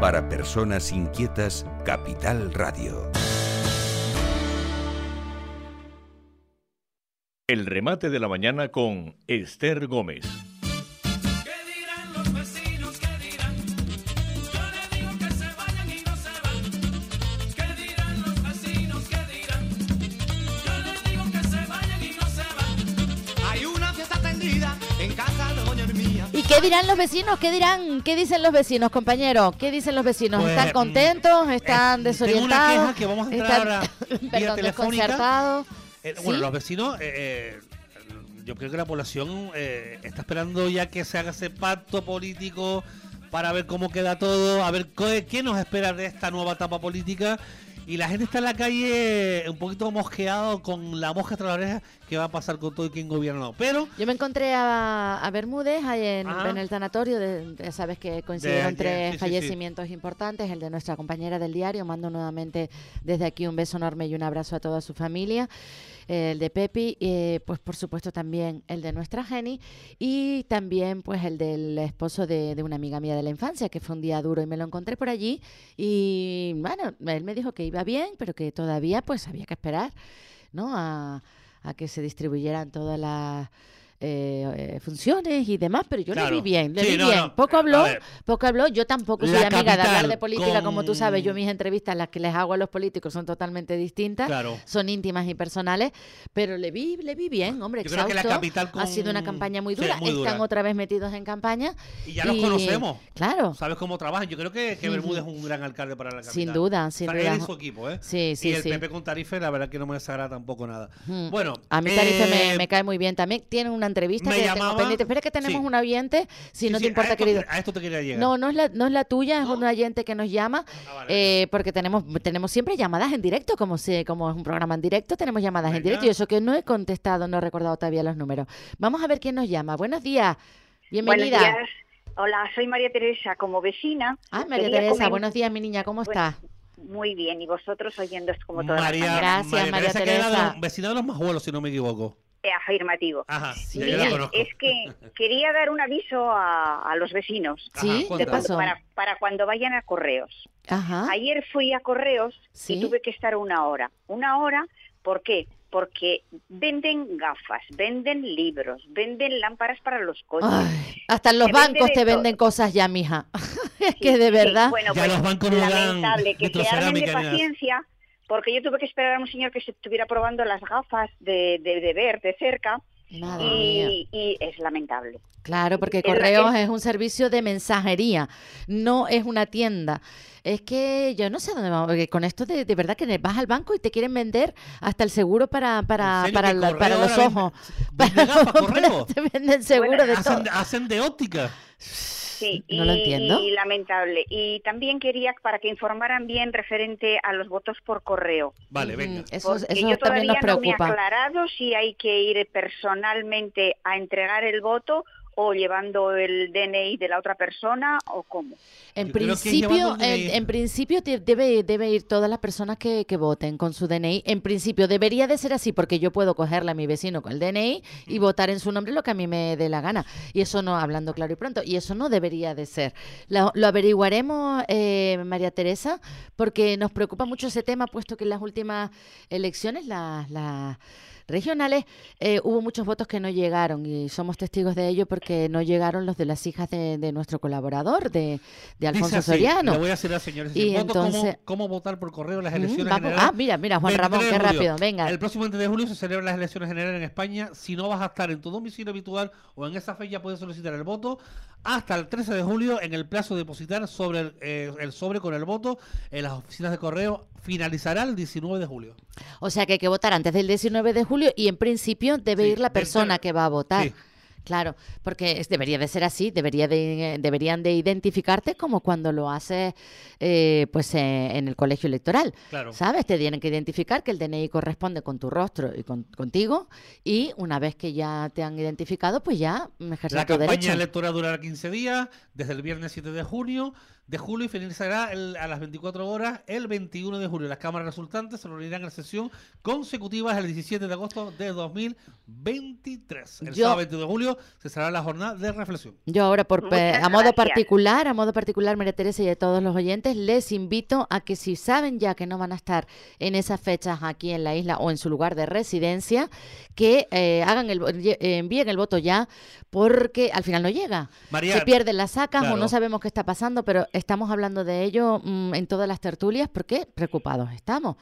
Para personas inquietas, Capital Radio. El remate de la mañana con Esther Gómez. Dirán los vecinos? ¿Qué dirán? ¿Qué dicen los vecinos, compañero? ¿Qué dicen los vecinos? Pues, ¿Están contentos? mm, ¿Están eh, desorientados? Tengo una queja que vamos a entrar ¿Están, ahora perdón, desconcertados? Eh, bueno, ¿Sí? los vecinos, eh, eh, yo creo que la población eh, está esperando ya que se haga ese pacto político para ver cómo queda todo, a ver qué, qué nos espera de esta nueva etapa política. Y la gente está en la calle un poquito mosqueado con la mosca tras la oreja que va a pasar con todo y quien gobierna. Pero Yo me encontré a, a Bermúdez ahí en, el tanatorio, de, ya sabes que coincidieron tres sí, sí, sí. fallecimientos importantes, el de nuestra compañera del diario, mando nuevamente desde aquí un beso enorme y un abrazo a toda su familia, eh, el de Pepi, eh, pues por supuesto también el de nuestra Jenny y también pues el del esposo de, de una amiga mía de la infancia, que fue un día duro y me lo encontré por allí y bueno, él me dijo que iba bien, pero que todavía pues había que esperar, ¿no? A, a que se distribuyeran todas las eh, funciones y demás, pero yo le vi bien, le Sí, vi no, bien. no. Poco habló, poco habló. Yo tampoco soy La amiga de hablar de política, como tú sabes. Yo mis entrevistas, las que les hago a los políticos, son totalmente distintas, Claro. son íntimas y personales, pero le vi, le vi bien, hombre. Yo creo que la capital ha sido una campaña muy sí, dura. muy dura. Están otra vez metidos en campaña. y ya los conocemos. Claro. ¿Sabes cómo trabajan? Yo creo que, que. Bermúdez es un gran alcalde para la capital. Sin duda, sin duda. Su equipo, ¿eh? Sí, sí, y el. PP con Tarife, la verdad que no me desagrada tampoco nada. Mm. Bueno, A mí Tarife me, eh, me cae muy bien también. Tienen una entrevista me que llamaba- tengo pendiente. Espera que tenemos sí. un oyente, si sí, no sí, te importa, a esto, querido. A esto te quería llegar. No, no es la, no es la tuya, es ¿No? un oyente que nos llama, Ah, vale. eh, porque tenemos, tenemos siempre llamadas en directo, como se, como es un programa en directo, tenemos llamadas en directo y eso que no he contestado, no he recordado todavía los números. Vamos a ver quién nos llama. Buenos días, bienvenida. Buenos días. Hola, soy María Teresa, como vecina. Ah, María Teresa, buenos días, mi niña, ¿cómo Pues, está? Muy bien, y vosotros oyendo esto como todas María, las mañanas. Gracias, María Teresa, que era de Teresa. los- vecina de los Majuelos, si no me equivoco. Eh, afirmativo. Ajá, Sí. Es que quería dar un aviso a, a los vecinos ¿Sí? ¿Qué cuéntame. pasó? para, para cuando vayan a correos. Ajá. Ayer fui a correos Sí. y tuve que estar una hora. Una hora, ¿por qué? Porque venden gafas, venden libros, venden lámparas para los coches. Ay, hasta en los bancos te todo. venden cosas ya, mija. es Sí, que de sí, verdad. bueno, Ya pues, los bancos no dan lamentable que se armen de paciencia, porque yo tuve que esperar a un señor que se estuviera probando las gafas de, de, de ver de cerca Madre mía. y, y es lamentable. Claro, porque Correos es- es un servicio de mensajería, no es una tienda. Es que yo no sé dónde vamos, porque con esto de, de verdad que vas al banco y te quieren vender hasta el seguro para, para, ¿En serio para, la- Correo para los vende- ojos. vende gafas, Correo? te venden seguro Bueno, de todo. Hacen, hacen de óptica. Sí, No lo y- entiendo. Y lamentable. Y también quería para que informaran bien referente a los votos por correo. Vale, venga. Eso, Porque eso yo también todavía nos no me he preocupa. aclarado si hay que ir personalmente a entregar el voto o llevando el DNI de la otra persona o cómo. En Yo principio, en, principio debe, debe ir todas las personas que, que voten con su DNI. En principio debería de ser así porque yo puedo cogerle a mi vecino con el DNI y votar en su nombre lo que a mí me dé la gana. Y eso no, hablando claro y pronto, y eso no debería de ser. Lo, lo averiguaremos, eh, María Teresa, porque nos preocupa mucho ese tema, puesto que en las últimas elecciones, las... las regionales, eh, hubo muchos votos que no llegaron y somos testigos de ello porque no llegaron los de las hijas de, de nuestro colaborador, de, de Alfonso así, Soriano. Le voy a decir al señor. Y entonces- cómo, cómo votar por correo en las Mm, elecciones vamos- generales. ah, mira, mira, Juan 23 Ramón, qué rápido, venga. El próximo 20 de julio se celebran las elecciones generales en España. Si no vas a estar en tu domicilio habitual o en esa fecha puedes solicitar el voto hasta el 13 de julio en el plazo de depositar sobre el, eh, el sobre con el voto en las oficinas de correo. Finalizará el 19 de julio. O sea que hay que votar antes del 19 de julio y en principio debe Sí, ir la persona que va a votar. Sí. Claro, porque es- debería de ser así, debería de, deberían de identificarte como cuando lo haces eh, pues eh, en el colegio electoral. Claro. ¿Sabes? Te tienen que identificar que el DNI corresponde con tu rostro y con, contigo y una vez que ya te han identificado, pues ya ejerces La tu campaña derecho. electoral durará 15 días, desde el viernes 7 de junio. De julio y finalizará el- a las 24 horas el 21 de julio. Las cámaras resultantes se reunirán en sesión consecutivas el 17 de agosto de 2023. El Yo- sábado 22 de julio se cerrará la jornada de reflexión. Yo ahora, por, a modo particular, a modo particular, María Teresa y a todos los oyentes, les invito a que si saben ya que no van a estar en esas fechas aquí en la isla o en su lugar de residencia, que eh, hagan el, eh, envíen el voto ya, porque al final no llega. María, Se pierden las sacas o no sabemos qué está pasando, pero estamos hablando de ello mm, en todas las tertulias porque preocupados estamos.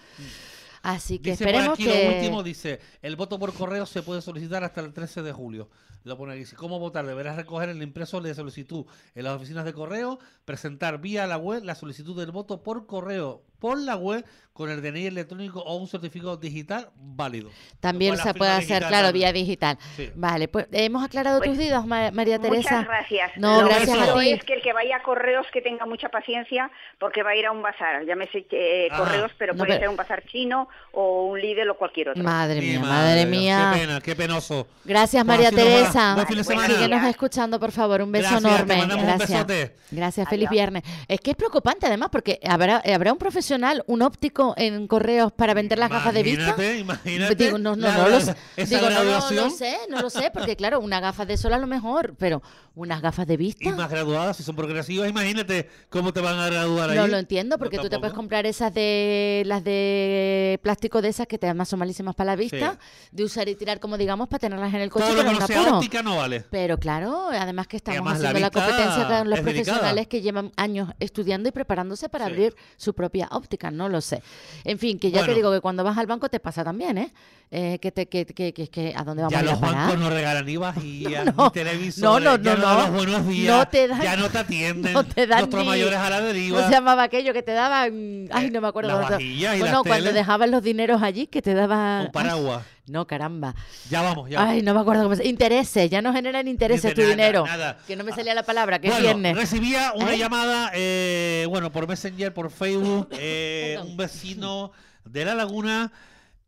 Así que Dice por esperemos aquí que... lo último, dice, el voto por correo se puede solicitar hasta el 13 de julio. Lo pone aquí, dice, ¿cómo votar? Deberás recoger el impreso de solicitud en las oficinas de correo, presentar vía la web la solicitud del voto por correo por la web con el DNI electrónico o un certificado digital válido. También se puede hacer, digital claro, también. vía digital. Sí. Vale, pues hemos aclarado Pues, tus dudas, Ma- María Teresa. Muchas gracias. No, Lo gracias a ti. es que el que vaya a correos que tenga mucha paciencia porque va a ir a un bazar. Llámese eh, correos, pero No, puede pero- ser un bazar chino o un Lidl o cualquier otro. Madre mía, madre Dios, mía. Qué pena, qué penoso. Gracias, Pues María así Teresa. Buen fin de semana. Síguenos escuchando, por favor. Un beso Gracias, te enorme. un Gracias. besote. Gracias, feliz Adiós. viernes. Es que es preocupante además porque habrá, habrá un profesional, un óptico en correos para vender las gafas de vista. Imagínate, imagínate. Digo, no, no, la- no, lo, Digo, no, no, lo sé, no lo sé, porque claro, una gafa de sol a lo mejor, pero unas gafas de vista. Y más graduadas, si son progresivas, imagínate cómo te van a graduar ahí. No lo entiendo, porque No, tú te puedes comprar esas de las de plástico de esas que te además son malísimas para la vista, de usar y tirar como digamos para tenerlas en el coche, Todo lo pero que en no un sea apuro. No vale. Pero claro, además que estamos además haciendo la, competencia con los delicada. profesionales que llevan años estudiando y preparándose para Sí. abrir su propia óptica, no lo sé. En fin, que ya te digo que cuando vas al banco te pasa también, ¿eh? Eh, que te que, que, que, que- a dónde vamos Ya a ir a los parar? bancos no regalan vajillas, No, ni televisores, no, no, ya no, no. los buenos días, No te dan- ya no te atienden, no te dan nuestros ni- mayores a la deriva. ¿Cómo se llamaba aquello que te daban? Ay, Eh, no me acuerdo. las vajillas y bueno, las cuando teles. dejaban los dineros allí que te daban... Un paraguas. Ay, no, caramba. Ya vamos, ya. Ay, no me acuerdo cómo se... Intereses, ya no generan intereses tu nada, dinero. nada. Que no me salía la palabra, que bueno, viernes. recibía una ¿Eh? llamada, eh, bueno, por Messenger, por Facebook, eh, un vecino de La Laguna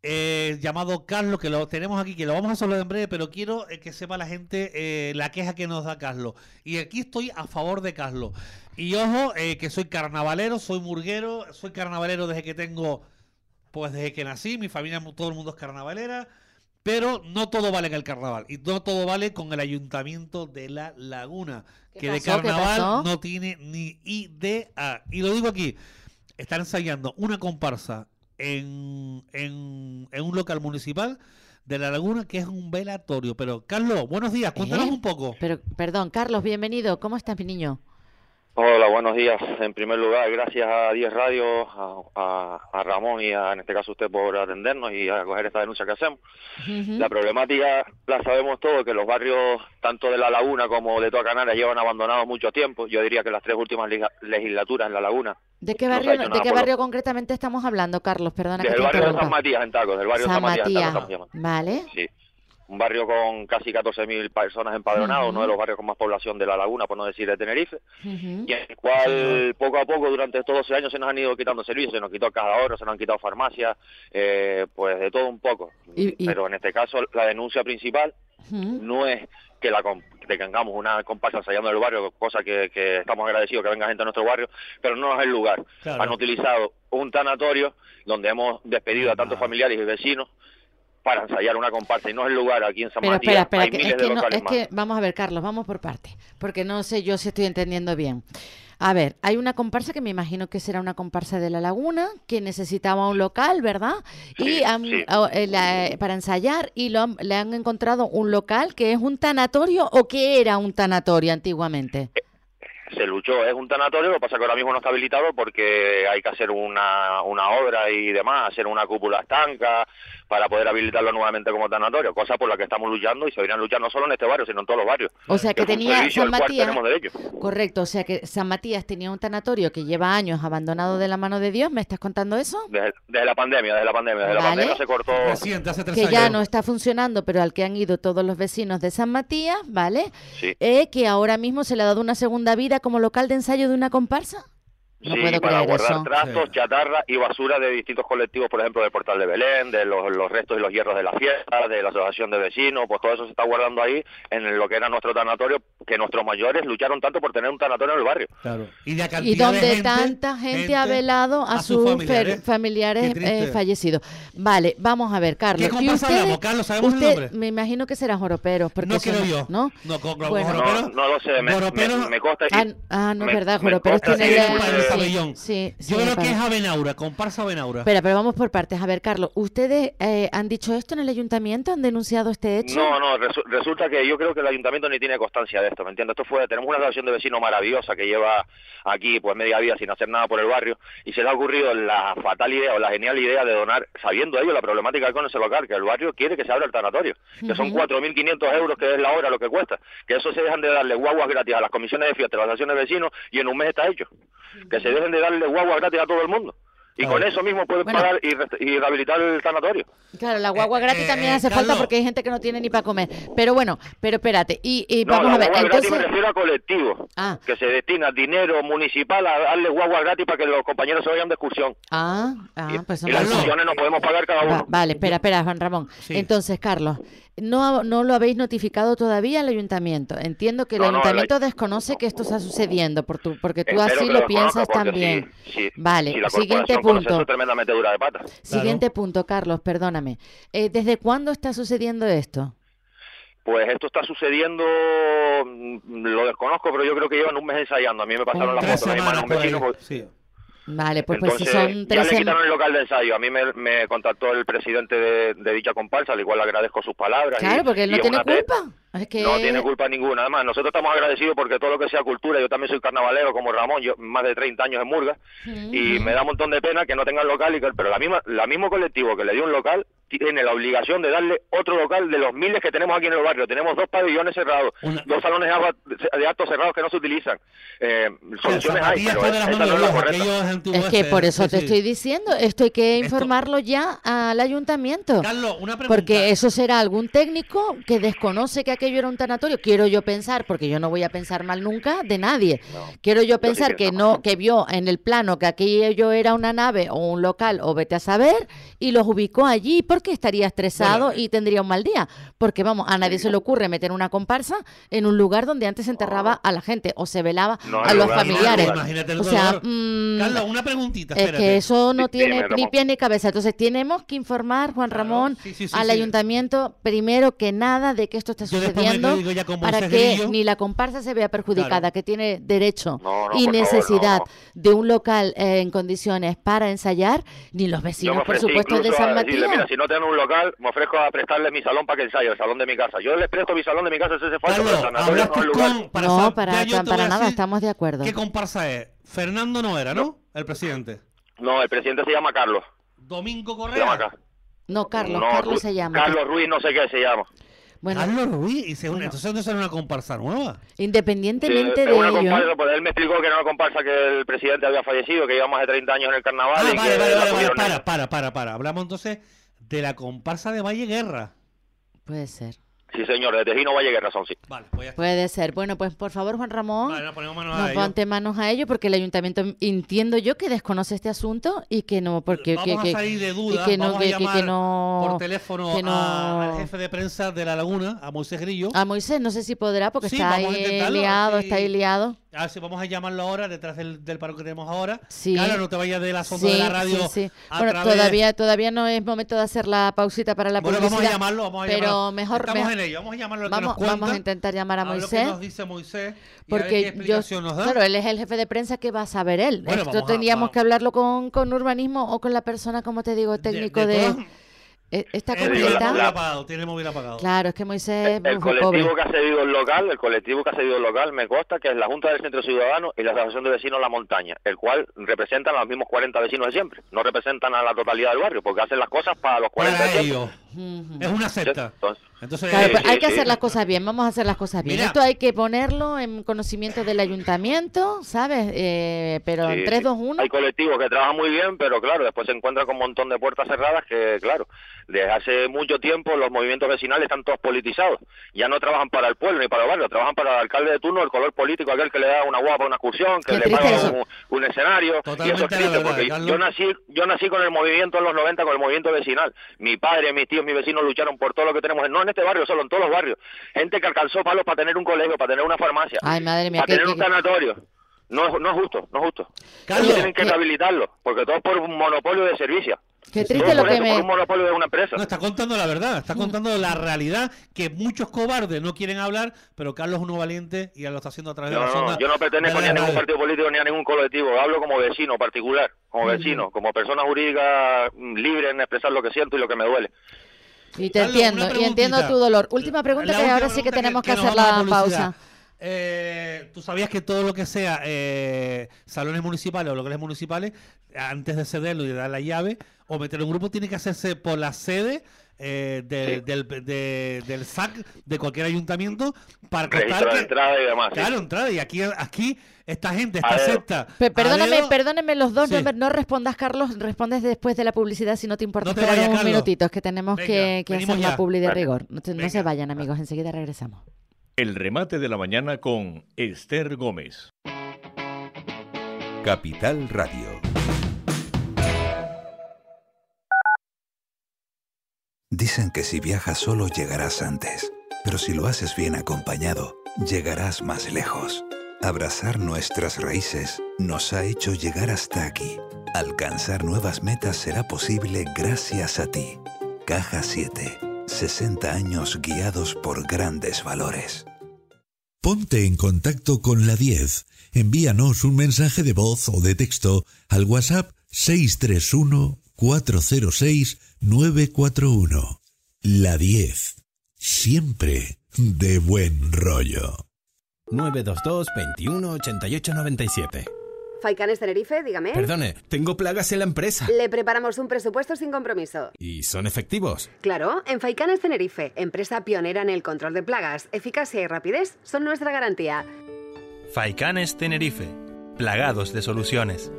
eh, llamado Carlos, que lo tenemos aquí, que lo vamos a hablar en breve, pero quiero eh, que sepa la gente eh, la queja que nos da Carlos. Y aquí estoy a favor de Carlos. Y ojo, que soy carnavalero, soy murguero, soy carnavalero desde que tengo, pues desde que nací, mi familia, todo el mundo es carnavalera. Pero no todo vale en el carnaval. Y no todo vale con el ayuntamiento de La Laguna. ¿Qué Que de carnaval no tiene ni idea. Y lo digo aquí. Están ensayando una comparsa en, en, en un local municipal de La Laguna que es un velatorio. Pero, Carlos, buenos días. Cuéntanos ¿Eh? un poco. Pero, perdón, Carlos, bienvenido. ¿Cómo estás, mi niño? Hola, buenos días. En primer lugar, gracias a 10 Radio, a, a- a Ramón y a, en este caso usted por atendernos y a coger esta denuncia que hacemos. La problemática la sabemos todos, que los barrios tanto de La Laguna como de toda Canarias llevan abandonados mucho tiempo. Yo diría que las tres últimas legislaturas en La Laguna. ¿De qué barrio, hecho ¿de nada qué por lo- barrio concretamente estamos hablando, Carlos? Perdona que Desde te barrio de. San Matías en Tacos, del barrio de San Matías Matías. Vale. Sí. Un barrio con casi 14.000 personas empadronadas, uno de los barrios con más población de La Laguna, por no decir de Tenerife. Y en el cual poco a poco durante estos 12 años se nos han ido quitando servicios, se nos quitó cada hora, se nos han quitado farmacias, eh, pues de todo un poco. Y- y- Pero en este caso la denuncia principal no es que la que tengamos una comparsa ensayando en el barrio, cosa que, que estamos agradecidos que venga gente a nuestro barrio, pero no es el lugar. Claro. Han utilizado un tanatorio donde hemos despedido a tantos Ah. familiares y vecinos para ensayar una comparsa y no es el lugar aquí en San Pero Matías. espera, espera, hay que, miles es de no, locales es más. que vamos a ver, Carlos, vamos por partes, porque no sé yo si estoy entendiendo bien. A ver, hay una comparsa que me imagino que será una comparsa de La Laguna, que necesitaba un local, ¿verdad? y han- sí. o- eh, la- para ensayar y lo han- le han encontrado un local que es un tanatorio o que era un tanatorio antiguamente. se luchó, es un tanatorio, lo que pasa que ahora mismo no está habilitado porque hay que hacer una, una obra y demás, hacer una cúpula estanca para poder habilitarlo nuevamente como tanatorio, cosa por la que estamos luchando y se deberían luchar no solo en este barrio, sino en todos los barrios. O sea, que tenía San Matías, correcto, o sea que San Matías tenía un tanatorio que lleva años abandonado de la mano de Dios, ¿me estás contando eso? Desde, desde la pandemia, desde la pandemia, desde la pandemia se cortó... Reciente, hace tres que años. ya no está funcionando, pero al que han ido todos los vecinos de San Matías, ¿vale? Sí. Eh, que ahora mismo se le ha dado una segunda vida como local de ensayo de una comparsa. No sí, puedo para creer guardar eso. trastos, Sí. chatarra y basura de distintos colectivos, por ejemplo, del Portal de Belén, de los, los restos y los hierros de la fiesta, de la asociación de vecinos, pues todo eso se está guardando ahí en lo que era nuestro tanatorio, que nuestros mayores lucharon tanto por tener un tanatorio en el barrio. Claro. Y, la Y de donde gente- tanta gente, ha velado a, a sus familiares, eh, fallecidos. Vale, vamos a ver, Carlos. ¿Qué ¿Y ustedes- hablamos, Carlos? ¿Sabemos el usted, nombre? Me imagino que será Joroperos. Porque No quiero yo. ¿No? No, con- con Bueno. Joroperos- No, no lo sé, me, Joroperos- me, me consta. Ah, ah, no es verdad, Joroperos tiene sí, pabellón. sí, sí, Yo creo que es. Avenaura, comparsa Avenaura. Espera, pero vamos por partes. A ver, Carlos, ¿ustedes eh, han dicho esto en el ayuntamiento? ¿Han denunciado este hecho? No, no, resu- resulta que yo creo que el ayuntamiento ni tiene constancia de esto, ¿me entiendes? Esto fue, tenemos una asociación de vecinos maravillosa que lleva aquí pues media vida sin hacer nada por el barrio y se le ha ocurrido la fatal idea o la genial idea de donar, sabiendo ellos la problemática que con ese local, que el barrio quiere que se abra el tanatorio, que son Ujú. 4.500 euros que es la hora lo que cuesta, que eso se dejan de darle guaguas gratis a las comisiones de fiesta, a las asociaciones de vecinos y en un mes está hecho, que se dejen de darle guaguas gratis a todo el mundo. Y Claro. con eso mismo pueden Bueno. pagar y, y rehabilitar el tanatorio. Claro, la guagua Eh, gratis eh, también hace Carlos. falta porque hay gente que no tiene ni para comer. Pero bueno, pero espérate. Y, y No, vamos la a ver. guagua gratis Entonces, me refiero a colectivo. Ah. Que se destina dinero municipal a darle guagua gratis para que los compañeros se vayan de excursión. ah, ah, y pues y no las excursiones nos podemos pagar cada Va- uno. vale, espera, espera, Juan Ramón. Sí. Entonces, Carlos, no, no lo habéis notificado todavía al ayuntamiento. Entiendo que el No, no, el ayuntamiento ay- desconoce que esto está sucediendo, por tu, porque tú Espero así lo piensas también. si- si- Vale, si la siguiente punto. tremendamente dura de pata. Siguiente punto, Carlos, perdóname. Eh, ¿Desde cuándo está sucediendo esto? Pues esto está sucediendo, mm, lo desconozco, pero yo creo que llevan un mes ensayando. A mí me pasaron las fotos, a mi un vecino, pues, Sí. Vale, pues, pues si Entonces, son ya tres le sem- quitaron el local de ensayo. A mí me, me contactó el presidente de, de dicha comparsa, al igual le agradezco sus palabras. y- Claro, porque él y no tiene te- culpa. Es que... No tiene culpa ninguna. Además, nosotros estamos agradecidos porque todo lo que sea cultura, yo también soy carnavalero como Ramón, yo más de 30 años en Murga, y me da un montón de pena que no tengan local, y que, pero la misma, la mismo colectivo que le dio un local tiene la obligación de darle otro local de los miles que tenemos aquí en el barrio. Tenemos dos pabellones cerrados, Una- dos salones de, actos cerrados que no se utilizan. Eh, soluciones hay, pero esa no es la correcta. que por eso sí, te sí. estoy diciendo, esto hay que Esto- informarlo ya al ayuntamiento. Carlos, una pregunta. Porque eso será algún técnico que desconoce que aquello era un tanatorio. Quiero yo pensar, porque yo no voy a pensar mal nunca de nadie. Quiero yo yo sí pensar que no, mal. que vio en el plano que aquello era una nave o un local o vete a saber y los ubicó allí porque estaría estresado Bueno, y tendría un mal día. Porque vamos, a nadie se le ocurre meter una comparsa en un lugar donde antes se enterraba a la gente o se velaba No, a los lugar, familiares. lugar. Imagínate el O sea, mm, Carlos, una preguntita, es espérate. que eso no Sí, tiene dime, ni Ramón. pie ni cabeza. Entonces tenemos que informar, Juan Claro, Ramón, sí, sí, sí, al sí. ayuntamiento, primero que nada, de que esto está Yo digo ya con para que ni la comparsa se vea perjudicada, Claro. que tiene derecho No, no, y favor, necesidad no, de un local eh, en condiciones para ensayar, ni los vecinos, por supuesto, de San decirle, Matías. mira, si no tienen un local, me ofrezco a prestarles mi salón para que ensaye, el salón de mi casa. Yo les presto mi salón de mi casa si hace falta, pero el Carlos, sanatorio no es hablaste el lugar. con... Para no, para, para voy a nada, estamos de acuerdo. ¿Qué comparsa es? Fernando no era, ¿no? El presidente. No, el presidente se llama Carlos. Domingo Se llama Correa. acá. No, Carlos, No, Carlos Ru- se llama. Carlos Ruiz, no sé qué se llama. Bueno, Carlos Ruiz. Y se une. Entonces no será una comparsa nueva. independientemente Sí, de es una ello, comparsa, pues él me explicó que era una comparsa que el presidente había fallecido, que lleva más de 30 años en el carnaval. Ah, y vale, que vale, la vale, vale. Para, para, para, para. Hablamos entonces de la comparsa de Valle Guerra. puede ser. Sí, señor, de Tejino Valle razón, sí. Vale, pues. Puede ser. Bueno, pues por favor, Juan Ramón, Vale, nos ponemos manos no a ello. ponte manos a ello porque el ayuntamiento entiendo yo que desconoce este asunto y que no porque Vamos que, a salir de dudas, y que no vamos a que- llamar que no por teléfono que no- a- al jefe de prensa de La Laguna, a Moisés Grillo. a Moisés no sé si podrá porque Sí, está ahí liado, sí. está ahí liado. A ver si vamos a llamarlo ahora, detrás del, del paro que tenemos ahora. Sí. Claro, no te vayas de la sonda Sí, de la radio. sí, sí. a Bueno, través- todavía todavía no es momento de hacer la pausita para la Bueno, publicidad. vamos a llamarlo, vamos a pero llamarlo. mejor Estamos me- en vamos a llamarlo vamos, nos cuenta, vamos a intentar llamar a ver lo que Moisés. nos dice Moisés y a ver qué Porque yo, explicación nos da. claro, él es el jefe de prensa que va a saber él. Bueno, Esto a- vamos. que hablarlo con, con urbanismo o con la persona, como te digo, técnico de... todas- Eh, Está Él digo, tiene el completa. móvil apagado, tiene el móvil apagado. Claro, es que Moisés El uf, colectivo pobre. que ha cedido el local, el colectivo que ha cedido el local, me consta que es la Junta del Centro Ciudadano y la Asociación de Vecinos La Montaña, el cual representan a los mismos 40 vecinos de siempre. No representan a la totalidad del barrio, porque hacen las cosas para los 40 Para de ellos. Es una secta. Entonces, Entonces, Claro, eh, hay sí, que hacer las cosas bien, vamos a hacer las cosas bien. Mira. Esto hay que ponerlo en conocimiento del ayuntamiento, ¿sabes? Eh, pero en Sí, 3, sí. 2, 1. Hay colectivos que trabajan muy bien, pero claro, después se encuentran con un montón de puertas cerradas que, claro, desde hace mucho tiempo los movimientos vecinales están todos politizados. Ya no trabajan para el pueblo ni para el barrio, trabajan para el alcalde de turno, el color político, aquel que le da una guapa, una excursión, que Qué le paga un, un escenario. Totalmente y eso es triste, verdad, porque Carlos. yo nací, yo nací con el movimiento en los 90, con el movimiento vecinal. Mi padre, mis tíos, mis vecinos lucharon por todo lo que tenemos, no en este barrio solo, en todos los barrios. Gente que alcanzó palos para tener un colegio, para tener una farmacia, Ay, madre mía, para tener un sanatorio. No, es- no es justo, no es justo. Carlos, tienen que rehabilitarlo, porque todo es por un monopolio de servicio. Qué triste lo que eso, por un me... monopolio de una empresa. No, está contando la verdad, Mm. está contando la realidad que muchos cobardes no quieren hablar, pero Carlos es uno valiente y ya lo está haciendo a través No, de la no, sonda. yo no pertenezco ni a ningún partido político ni a ningún colectivo. Hablo como vecino particular, como vecino, como persona jurídica mm, libre en expresar lo que siento y lo que me duele. Y te Carlos, entiendo, y entiendo tu dolor. Última pregunta La que última ahora sí que tenemos que, hacer la pausa. Eh, Tú sabías que todo lo que sea eh, salones municipales o locales municipales, antes de cederlo y de dar la llave o meterlo en un grupo, tiene que hacerse por la sede eh, de- Sí. del, de- del SAC de cualquier ayuntamiento para de que, entrada y demás. sí. Claro, entrada. Y aquí, aquí esta gente, A esta dedo. secta. Pe- a perdóname, dedo, perdónenme los dos, Sí. no, respondas, Carlos, respondes después de la publicidad si no te importa No te vayas, unos Carlos. minutitos, que tenemos Venga, que, que hacer la publi de Vale. rigor. No, te- no Venga. se vayan, amigos, enseguida regresamos. El remate de la mañana con Esther Gómez. Capital Radio. Dicen que si viajas solo llegarás antes, pero si lo haces bien acompañado, llegarás más lejos. Abrazar nuestras raíces nos ha hecho llegar hasta aquí. Alcanzar nuevas metas será posible gracias a ti. Caja 7. 60 años guiados por grandes valores. Ponte en contacto con la 10. Envíanos un mensaje de voz o de texto al WhatsApp 631-406-941. La 10. Siempre de buen rollo. 922 21 88 97. Faicanes Tenerife, dígame. Perdone, tengo plagas en la empresa. Le preparamos un presupuesto sin compromiso. ¿Y son efectivos? Claro, en Faicanes Tenerife, empresa pionera en el control de plagas, eficacia y rapidez son nuestra garantía. Faicanes Tenerife. Plagados de soluciones.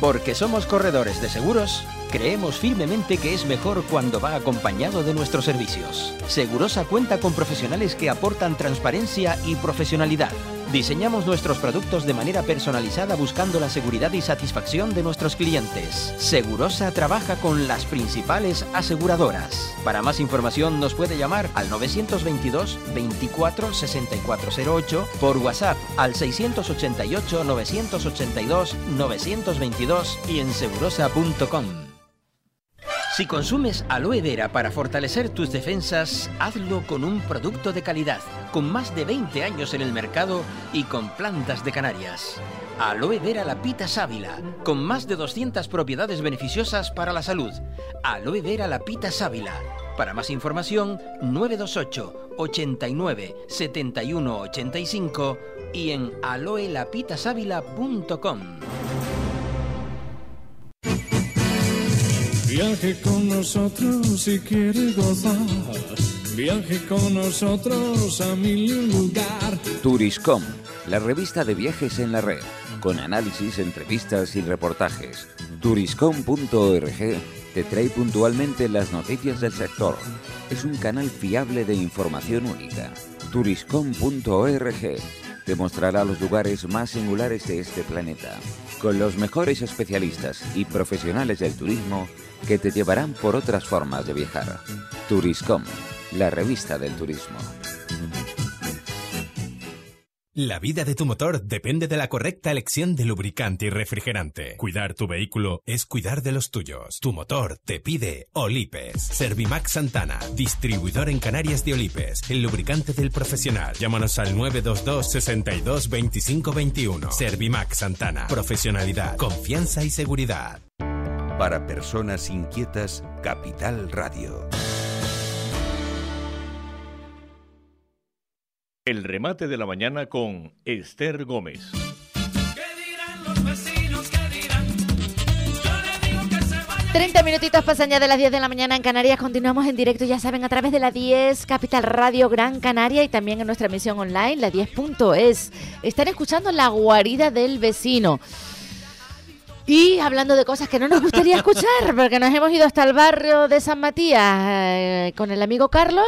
Porque somos corredores de seguros, creemos firmemente que es mejor cuando va acompañado de nuestros servicios. Segurosa cuenta con profesionales que aportan transparencia y profesionalidad. Diseñamos nuestros productos de manera personalizada buscando la seguridad y satisfacción de nuestros clientes. Segurosa trabaja con las principales aseguradoras. Para más información nos puede llamar al 922 24 6408 por WhatsApp al 688 982 922 y en segurosa.com. Si consumes aloe vera para fortalecer tus defensas, hazlo con un producto de calidad, con más de 20 años en el mercado y con plantas de Canarias. Aloe vera lapita sábila, con más de 200 propiedades beneficiosas para la salud. Aloe vera lapita sábila. Para más información, 928 89 71 85 y en aloelapitasávila.com. Viaje con nosotros si quiere gozar. Viaje con nosotros a mil lugar. Turiscom, la revista de viajes en la red, con análisis, entrevistas y reportajes. Turiscom.org te trae puntualmente las noticias del sector. Es un canal fiable de información única. Turiscom.org te mostrará los lugares más singulares de este planeta, con los mejores especialistas y profesionales del turismo que te llevarán por otras formas de viajar. Turiscom, la revista del turismo. La vida de tu motor depende de la correcta elección de lubricante y refrigerante. Cuidar tu vehículo es cuidar de los tuyos. Tu motor te pide Olipes. Servimax Santana, distribuidor en Canarias de Olipes, el lubricante del profesional. Llámanos al 922 62 25 21. Servimax Santana, profesionalidad, confianza y seguridad. Para personas inquietas, Capital Radio. El remate de la mañana con Esther Gómez. 30 minutitos pasan ya de las 10 de la mañana en Canarias. Continuamos en directo, ya saben, a través de la 10 Capital Radio Gran Canaria y también en nuestra emisión online, la 10.es. Están escuchando La Guarida del Vecino. Y hablando de cosas que no nos gustaría escuchar, porque nos hemos ido hasta el barrio de San Matías eh, con el amigo Carlos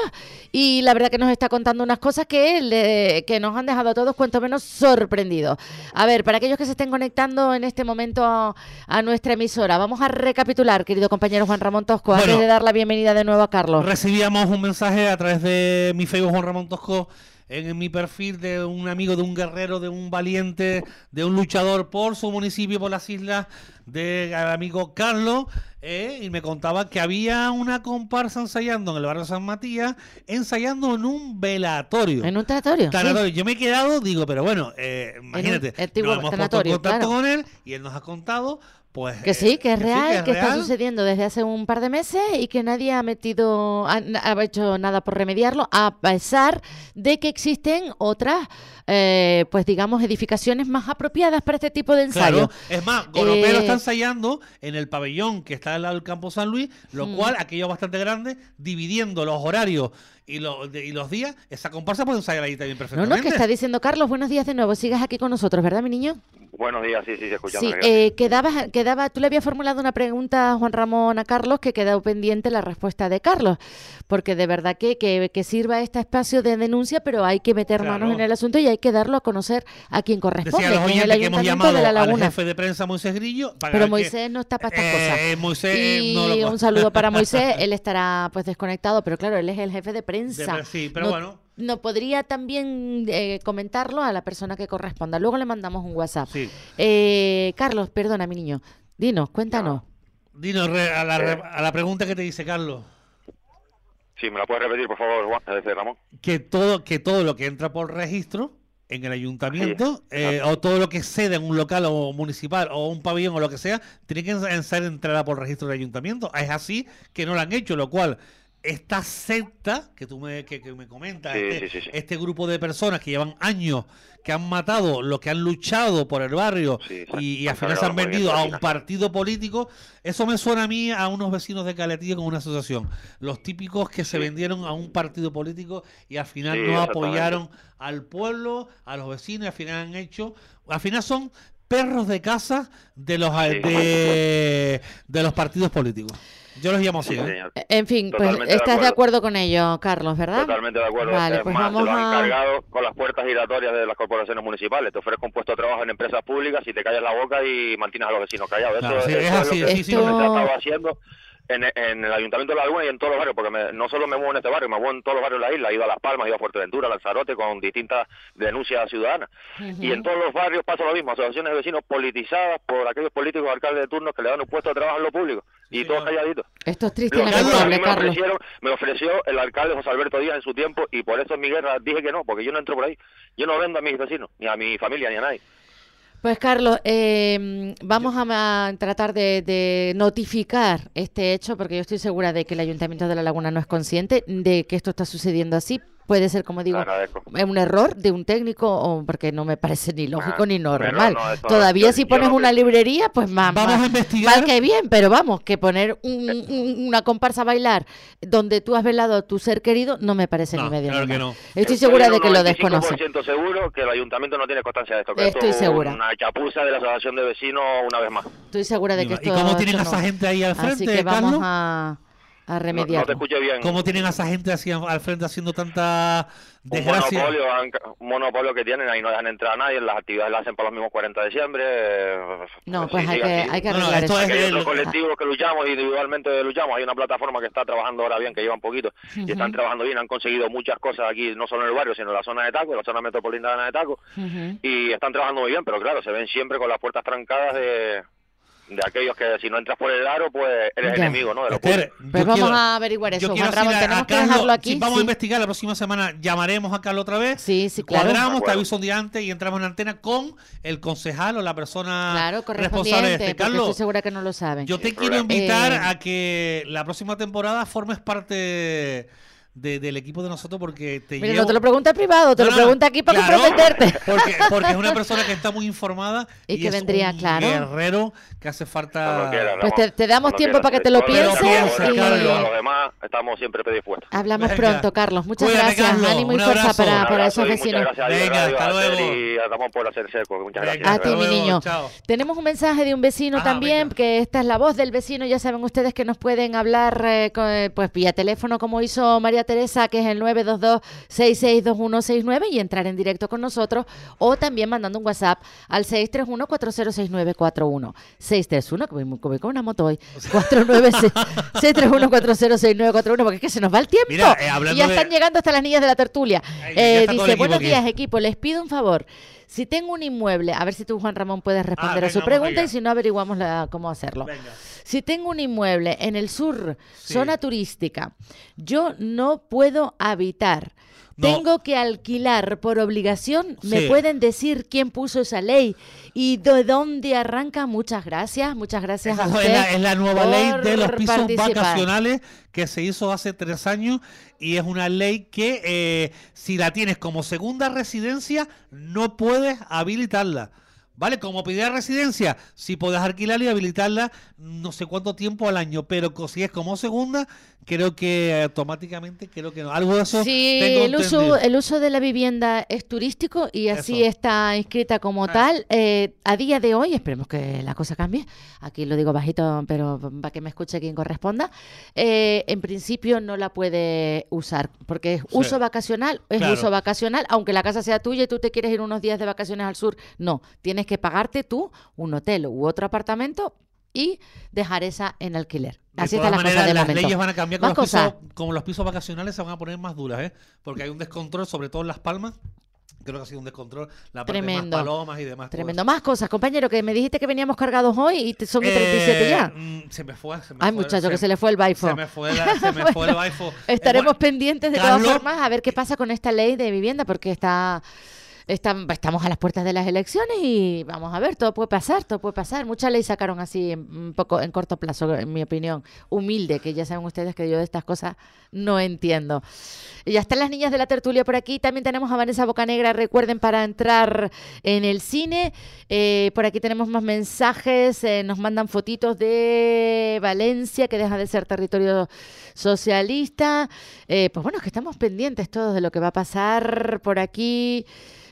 y la verdad que nos está contando unas cosas que, que nos han dejado a todos cuanto menos sorprendidos. A ver, para aquellos que se estén conectando en este momento a, a nuestra emisora, vamos a recapitular, querido compañero Juan Ramón Tosco, antes de dar la bienvenida de nuevo a Carlos. Recibíamos un mensaje a través de mi Facebook Juan Ramón Tosco en mi perfil de un amigo, de un guerrero, de un valiente, de un luchador por su municipio, por las islas, de amigo Carlos, eh, y me contaba que había una comparsa ensayando en el barrio San Matías, ensayando en un velatorio. En un tanatorio. sí. Yo me he quedado, digo, pero bueno, eh, imagínate, nos hemos puesto en contacto claro. con él y él nos ha contado, pues... Que sí, que es real, que, es está real. sucediendo desde hace un par de meses y que nadie ha metido, ha, ha hecho nada por remediarlo, a pesar de que existen otras, eh, pues digamos, edificaciones más apropiadas para este tipo de ensayo. Claro, es más, Goropero Eh, está ensayando en el pabellón que está al lado del campo San Luis, lo Mm. cual, aquello bastante grande, dividiendo los horarios y, los de- y los días, esa comparsa puede ensayar ahí también No, perfectamente. no, que está diciendo Carlos, buenos días de nuevo, sigas aquí con nosotros, ¿verdad, mi niño? Buenos días, sí, sí, escuchando. Sí, eh, quedaba, quedaba, tú le habías formulado una pregunta a Juan Ramón a Carlos que quedó pendiente la respuesta de Carlos, porque de verdad que, que, que sirva este espacio de denuncia, pero hay que meter Claro. manos en el asunto y hay que darlo a conocer a quien corresponde, Decía los el que hemos llamado de La al Laguna. jefe de prensa Moisés Grillo. para Pero que- Moisés no está para estas Eh, cosas. Moisés y no lo- un saludo para Moisés, él estará pues desconectado, pero claro, él es el jefe de prensa. De- sí, pero no, bueno. No podría también eh, comentarlo a la persona que corresponda. Luego le mandamos un WhatsApp. Sí. Eh, Carlos, perdona, mi niño. Dinos, cuéntanos. Dinos re- a, la, re- a la pregunta que te dice Carlos. Sí, me la puedes repetir, por favor, Juan, es decir, Ramón. que todo que todo lo que entra por registro en el ayuntamiento eh, o todo lo que cede en un local o municipal o un pabellón o lo que sea tiene que en- ser entrada por registro del ayuntamiento es así que no lo han hecho lo cual esta secta que tú me, que, que me comentas Sí, este, sí, sí, sí. este grupo de personas que llevan años que han matado lo que han luchado por el barrio y, y al final se han los vendido a un partido político eso me suena a mí a unos vecinos de Caletillo con una asociación. Los típicos que se vendieron a un partido político y al final no apoyaron al pueblo, a los vecinos, y al final han hecho, al final son perros de casa de los Sí. de, de los partidos políticos. Yo los llamo así. Sí, ¿eh? En fin, pues Totalmente estás de acuerdo. acuerdo con ello, Carlos, ¿verdad? Totalmente de acuerdo. Vale, es pues más, vamos se lo han a... cargado con las puertas giratorias de las corporaciones municipales. Te ofrezco un puesto de trabajo en empresas públicas y te callas la boca y mantienes a los vecinos callados. Claro, eso, sí, eso es es, así, lo que sí, sí, lo que Esto- se ha estado haciendo en, en el Ayuntamiento de La Laguna y en todos los barrios, porque me- no solo me muevo en este barrio, me muevo en todos los barrios de la isla. He ido a Las Palmas, he ido a Fuerteventura, a Lanzarote, con distintas denuncias ciudadanas. Y en todos los barrios pasa lo mismo, asociaciones de vecinos politizadas por aquellos políticos alcaldes de turno que le dan un puesto de trabajo en lo público. Y Sí, todos calladitos. Esto es triste y Lo que a mí lamentable, me ofrecieron, me ofreció el alcalde José Alberto Díaz en su tiempo y por eso en mi guerra dije que no, porque yo no entro por ahí. Yo no vendo a mis vecinos, ni a mi familia, ni a nadie. Pues Carlos, eh, vamos a tratar de, de notificar este hecho porque yo estoy segura de que el Ayuntamiento de La Laguna no es consciente de que esto está sucediendo así. Puede ser, como digo, eh, un error de un técnico o porque no me parece ni lógico Ah, ni normal. no, eso- Todavía yo- si pones una librería, pues más, Vamos más- a investigar. mal que bien, pero vamos, que poner un- un- una comparsa a bailar donde tú has velado a tu ser querido no me parece No, ni medio claro que normal. no. Estoy segura de que lo desconoce. 95% seguro que el ayuntamiento no tiene constancia de esto. Que Estoy esto es segura. una chapuza de la asociación de vecinos una vez más. Estoy segura de que ¿Y esto cómo tienen a esa gente ahí al Así frente, que vamos Carlos? a, a No, no remediarlo. te bien. ¿Cómo tienen a esa gente así al frente haciendo tanta un desgracia? monopolio, han- un monopolio que tienen, ahí no dejan entrar a nadie, las actividades las hacen para los mismos 40 de diciembre. eh, No, sí, pues hay sigue que, hay que No, no, arreglar esto eso. es hay el- otros colectivos que luchamos, individualmente luchamos. Hay una plataforma que está trabajando ahora bien, que lleva un poquito, y están Ujú. trabajando bien, han conseguido muchas cosas aquí, no solo en el barrio, sino en la zona de Taco, en la zona metropolitana de Taco, Ujú. y están trabajando muy bien, pero claro, se ven siempre con las puertas trancadas de, de aquellos que si no entras por el aro, pues eres Ya. enemigo, ¿no? De los Esther, Pues vamos quiero- a averiguar eso, Juan Ramón. decirle a- Tenemos a que Carlos, dejarlo aquí. sí, vamos a investigar la próxima semana, llamaremos a Carlos otra vez. Sí, sí, claro. Cuadramos, te aviso un día antes y entramos en antena con el concejal o la persona Claro, responsable correspondiente, de este. porque estoy Carlos, segura que no lo saben. yo te quiero problema. invitar Eh, a que la próxima temporada formes parte de- del equipo de nosotros porque te Mira, llevo... no te lo pregunta privado, te No, lo no, pregunta aquí para claro, comprometerte. Porque, porque es una persona que está muy informada Y y, que es vendría, un claro. guerrero que hace falta... Pues te, te damos tiempo para que te lo pienses. y- los demás estamos siempre predispuestos. Hablamos Venga. pronto, Carlos. Muchas Cuídate, gracias. Carlos. Ánimo y fuerza abrazo. para, para esos vecinos. gracias Venga, hasta luego. Y estamos por hacer seco. Muchas gracias. A ti, mi niño. chao. Tenemos un mensaje de un vecino Ah, también, venga. que esta es la voz del vecino. Ya saben ustedes que nos pueden hablar eh, eh, pues vía teléfono, como hizo María Teresa, que es el 922-662169, y entrar en directo con nosotros, o también mandando un WhatsApp al 631-406941. 631, que voy, voy con una moto hoy, 631-406941, porque es que se nos va el tiempo. Mira, eh, y ya de- están llegando hasta las niñas de la tertulia. Ay, Eh, dice, buenos aquí". días, equipo, les pido un favor. Si tengo un inmueble, a ver si tú, Juan Ramón, puedes responder a venga, su pregunta y si no, averiguamos la- cómo hacerlo. Venga. Si tengo un inmueble en el sur, Sí. zona turística, yo no puedo habitar. No. Tengo que alquilar por obligación. ¿Me pueden decir quién puso esa ley y de dónde arranca? Muchas gracias, muchas gracias a usted. es, la, es la nueva ley de los pisos participar. vacacionales que se hizo hace tres años y es una ley que eh, si la tienes como segunda residencia no puedes habilitarla. ¿Vale? Como pedir residencia, si puedes alquilarla y habilitarla no sé cuánto tiempo al año, pero si es como segunda, creo que automáticamente, creo que no. Algo de eso Sí, tengo el uso, el uso de la vivienda es turístico y así Eso. está inscrita como Ah. tal. Eh, a día de hoy, esperemos que la cosa cambie. Aquí lo digo bajito, pero para que me escuche quien corresponda. eh, en principio no la puede usar porque es Sí. uso vacacional, es Claro. uso vacacional, aunque la casa sea tuya y tú te quieres ir unos días de vacaciones al sur. No, tienes que pagarte tú un hotel u otro apartamento y dejar esa en alquiler. De Así está la maneras, cosa de las momento. leyes van a cambiar con los, pisos, cosas. como los pisos vacacionales se van a poner más duras, ¿eh? Porque hay un descontrol, sobre todo en Las Palmas. Creo que ha sido un descontrol. La parte Tremendo. más palomas y demás. Tremendo. Más cosas, compañero, que me dijiste que veníamos cargados hoy y son y 37 Eh, ya. mm, se me fue. Se me Ay, fue, muchacho, que se le fue el baifo. Se me fue, la- se me fue el baifo. Estaremos Eh, bueno, pendientes de Carlos- todas formas a ver qué pasa con esta ley de vivienda, porque está- estamos a las puertas de las elecciones y vamos a ver, todo puede pasar, todo puede pasar. Muchas leyes sacaron así en, un poco en corto plazo, en mi opinión, humilde, que ya saben ustedes que yo de estas cosas no entiendo. Ya están las niñas de la tertulia por aquí. También tenemos a Vanessa Bocanegra. Recuerden para entrar en el cine. Eh, por aquí tenemos más mensajes. eh, nos mandan fotitos de Valencia, que deja de ser territorio socialista. Eh, pues bueno, es que estamos pendientes todos de lo que va a pasar por aquí.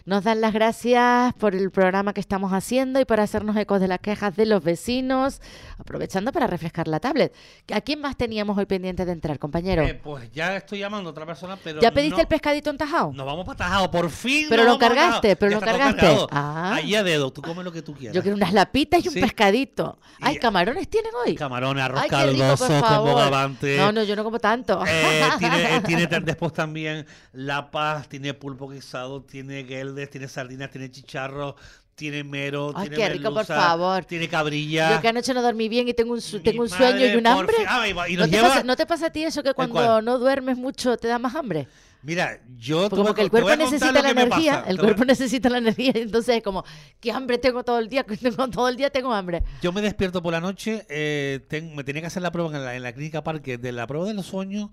Nos dan las gracias por el programa que estamos haciendo y por hacernos ecos de las quejas de los vecinos, aprovechando para refrescar la tablet. ¿A quién más teníamos hoy pendiente de entrar, compañero? eh, pues ya estoy llamando a otra persona, pero. ¿Ya pediste no- el pescadito en tajao? Nos vamos para Tajao, por fin. Pero lo cargaste, pero lo cargaste. Ah. Ahí a dedo, tú comes lo que tú quieras. Yo quiero unas lapitas y un Sí. pescadito. Ay, camarones tienen hoy. Camarones, arroz Ay, qué rico, caldoso, con bogavante. No, no, yo no como tanto. Eh, tiene, eh, tiene después también La Paz, tiene pulpo guisado, tiene tiene sardinas, tiene chicharro, tiene mero, Ay, tiene qué rico, por merluza, favor. tiene cabrilla. Yo que anoche no dormí bien y tengo un, su- tengo un madre, sueño y un hambre. Ah, y ¿No, te pasa, ¿No te pasa a ti eso que cuando no duermes mucho te da más hambre? Mira, yo como que el cuerpo necesita la energía, el cuerpo necesita la energía, entonces es como, qué hambre tengo todo el día, tengo todo el día tengo hambre. Yo me despierto por la noche, eh, ten- me tenía que hacer la prueba en la, en la clínica Parque de la prueba de los sueños.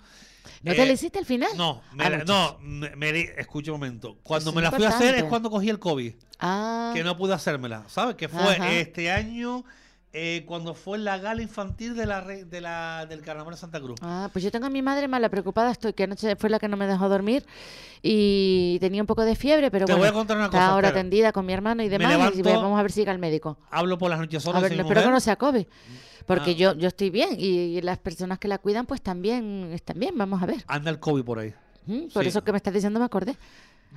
¿No eh, te la hiciste al final? No, me Ah, no, me, me- escucha un momento. Cuando me la fui a hacer es cuando cogí el COVID, Ah, que no pude hacérmela, ¿sabes? Que fue Ajá. este año eh, cuando fue la gala infantil de la, de la del Carnaval de Santa Cruz. ah, pues yo tengo a mi madre mala, preocupada estoy, que anoche fue la que no me dejó dormir y tenía un poco de fiebre, pero Te bueno, voy a contar una está cosa, ahora atendida con mi hermano y demás, y levanto- vamos a ver si llega al médico. Hablo por las noches solo A ver, no, espero que no sea COVID. Porque Ah. yo, yo estoy bien y, las personas que la cuidan pues también están bien, vamos a ver. Anda el COVID por ahí. Mm, Por Sí. eso que me estás diciendo me acordé.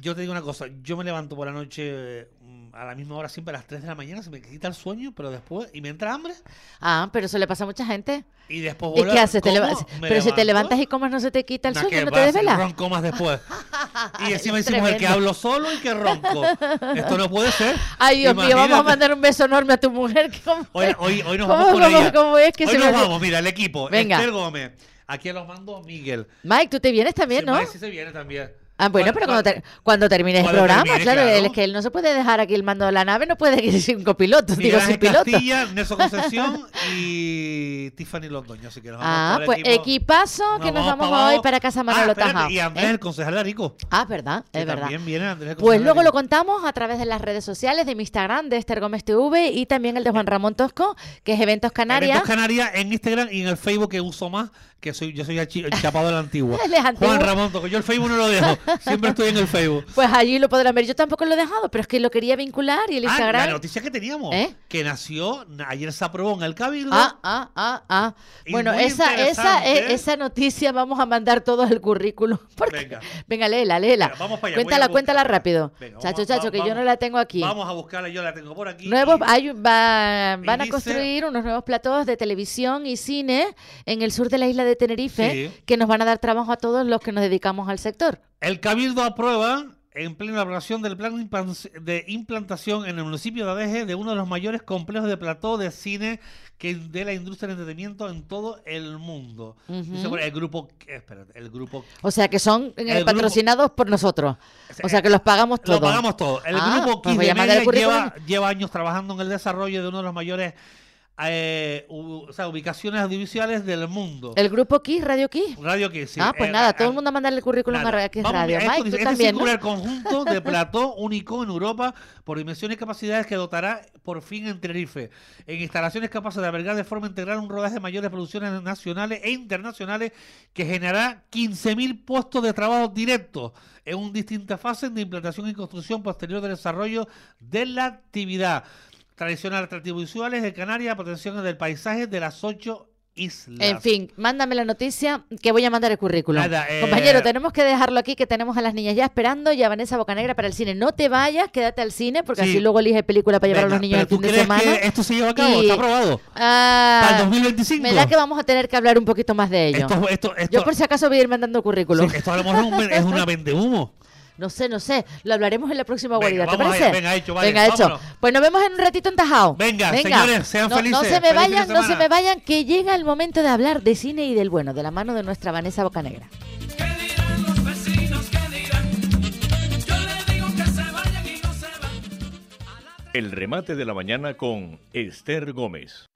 Yo te digo una cosa, yo me levanto por la noche mm, a la misma hora, siempre a las 3 de la mañana, se me quita el sueño, pero después, y me entra hambre, Ah, pero eso le pasa a mucha gente. y después ¿Y vuelvo qué a- haces? ¿Te Pero si te levanto, levantas y comas no se te quita el nah, sueño, no te desvelas. ronco más después. Y encima decimos el que hablo solo y que ronco. Esto no puede ser. Ay, Dios mío, vamos a Imagínate. mandar un beso enorme a tu mujer. que ¿Cómo, Hoy, hoy, hoy nos ¿Cómo- vamos con ella. cómo es que hoy se nos vamos, mira, el equipo. Venga. Esther Gómez. Aquí los mando Miguel. Mike, tú te vienes también, Sí, ¿no? Mike sí se viene también. Ah, bueno, pero cuando, ter- cuando termine el programa, termine, claro, claro. él es que él no se puede dejar aquí el mando de la nave, no puede ir sin copiloto, digo Miguel sin Ángel piloto. Castilla, Nelson Concepción y Tiffany Londoño. Así que nos vamos Ah, pues equipo. equipazo que nos vamos para hoy para casa Manolo Ah, Tajao. Y Andrés, ¿eh? el concejal de Arico. Ah, verdad, que es verdad. También viene Andrés, el Pues luego lo contamos a través de las redes sociales, de mi Instagram, de Esther Gómez TV y también el de Juan Ramón Tosco, que es Eventos Canarias. Eventos Canarias en Instagram y en el Facebook que uso más, que soy yo soy el chapado de la antigua. Juan Ramón Toco. Yo el Facebook no lo dejo. Siempre estoy en el Facebook. Pues allí lo podrán ver. Yo tampoco lo he dejado, pero es que lo quería vincular y el Ah, Instagram. la noticia que teníamos, ¿Eh? que nació, ayer se aprobó en el Cabildo. Ah, ah, ah, ah. Y Bueno, esa, esa, interesante. eh, esa noticia vamos a mandar todos el currículum. Porque- Venga. Venga, léela, léela. Venga, vamos para allá, cuéntala, cuéntala rápido. Venga, chacho, vamos- chacho, que vamos- yo no la tengo aquí. Vamos a buscarla, yo la tengo por aquí. Nuevos, hay, va- van a construir unos nuevos platós de televisión y cine en el sur de la isla de Tenerife Sí. que nos van a dar trabajo a todos los que nos dedicamos al sector. El Cabildo aprueba en plena elaboración del plan de implantación en el municipio de Adeje de uno de los mayores complejos de plató de cine que de la industria del entretenimiento en todo el mundo. El grupo, espérate, el grupo O sea, que son eh, grupo- patrocinados por nosotros. O sea, que los pagamos todos. Lo pagamos todo. El Ah, grupo pues de lleva, lleva años trabajando en el desarrollo de uno de los mayores eh, u- o sea, ubicaciones audiovisuales del mundo. El grupo Kiss, Radio Kiss. Radio Kiss, sí. ah, pues Eh, nada, a- todo el mundo a mandarle el currículum Nada. a Kiss Vamos, Radio. esto Mike, dice, tú este también, ¿no? circular conjunto de plató único en Europa por dimensiones y capacidades que dotará por fin en Tenerife, en instalaciones capaces de albergar de forma integral un rodaje de mayores producciones nacionales e internacionales que generará 15.000 puestos de trabajo directos en un distintas fases de implantación y construcción posterior del desarrollo de la actividad. Tradicional atractivos visuales de Canarias, protección del paisaje de las ocho islas. En fin, mándame la noticia que voy a mandar el currículum. Nada, eh, Compañero, tenemos que dejarlo aquí, que tenemos a las niñas ya esperando y a Vanessa Bocanegra para el cine. No te vayas, quédate al cine, porque Sí. así luego elige película para llevar a los niños el fin ¿tú de semana. que esto se lleva a cabo? Y- ¿Está aprobado? Ah, ¿Para el 2025? Me da que vamos a tener que hablar un poquito más de ello. Esto- esto- esto- Yo por si acaso voy a ir mandando currículum. Sí, esto a lo mejor es una vende humo. No sé, no sé. Lo hablaremos en la próxima Venga, guarida, ¿te vamos parece? allá. Venga, hecho, vale, Venga, hecho. vámonos. Pues nos vemos en un ratito en Tajao. Venga, señores, sean no, felices. No se me vayan, no se me vayan, que llega el momento de hablar de cine y del bueno, de la mano de nuestra Vanessa Bocanegra. Los vecinos que dirán, yo le digo que se vayan y no se van. El remate de la mañana con Esther Gómez.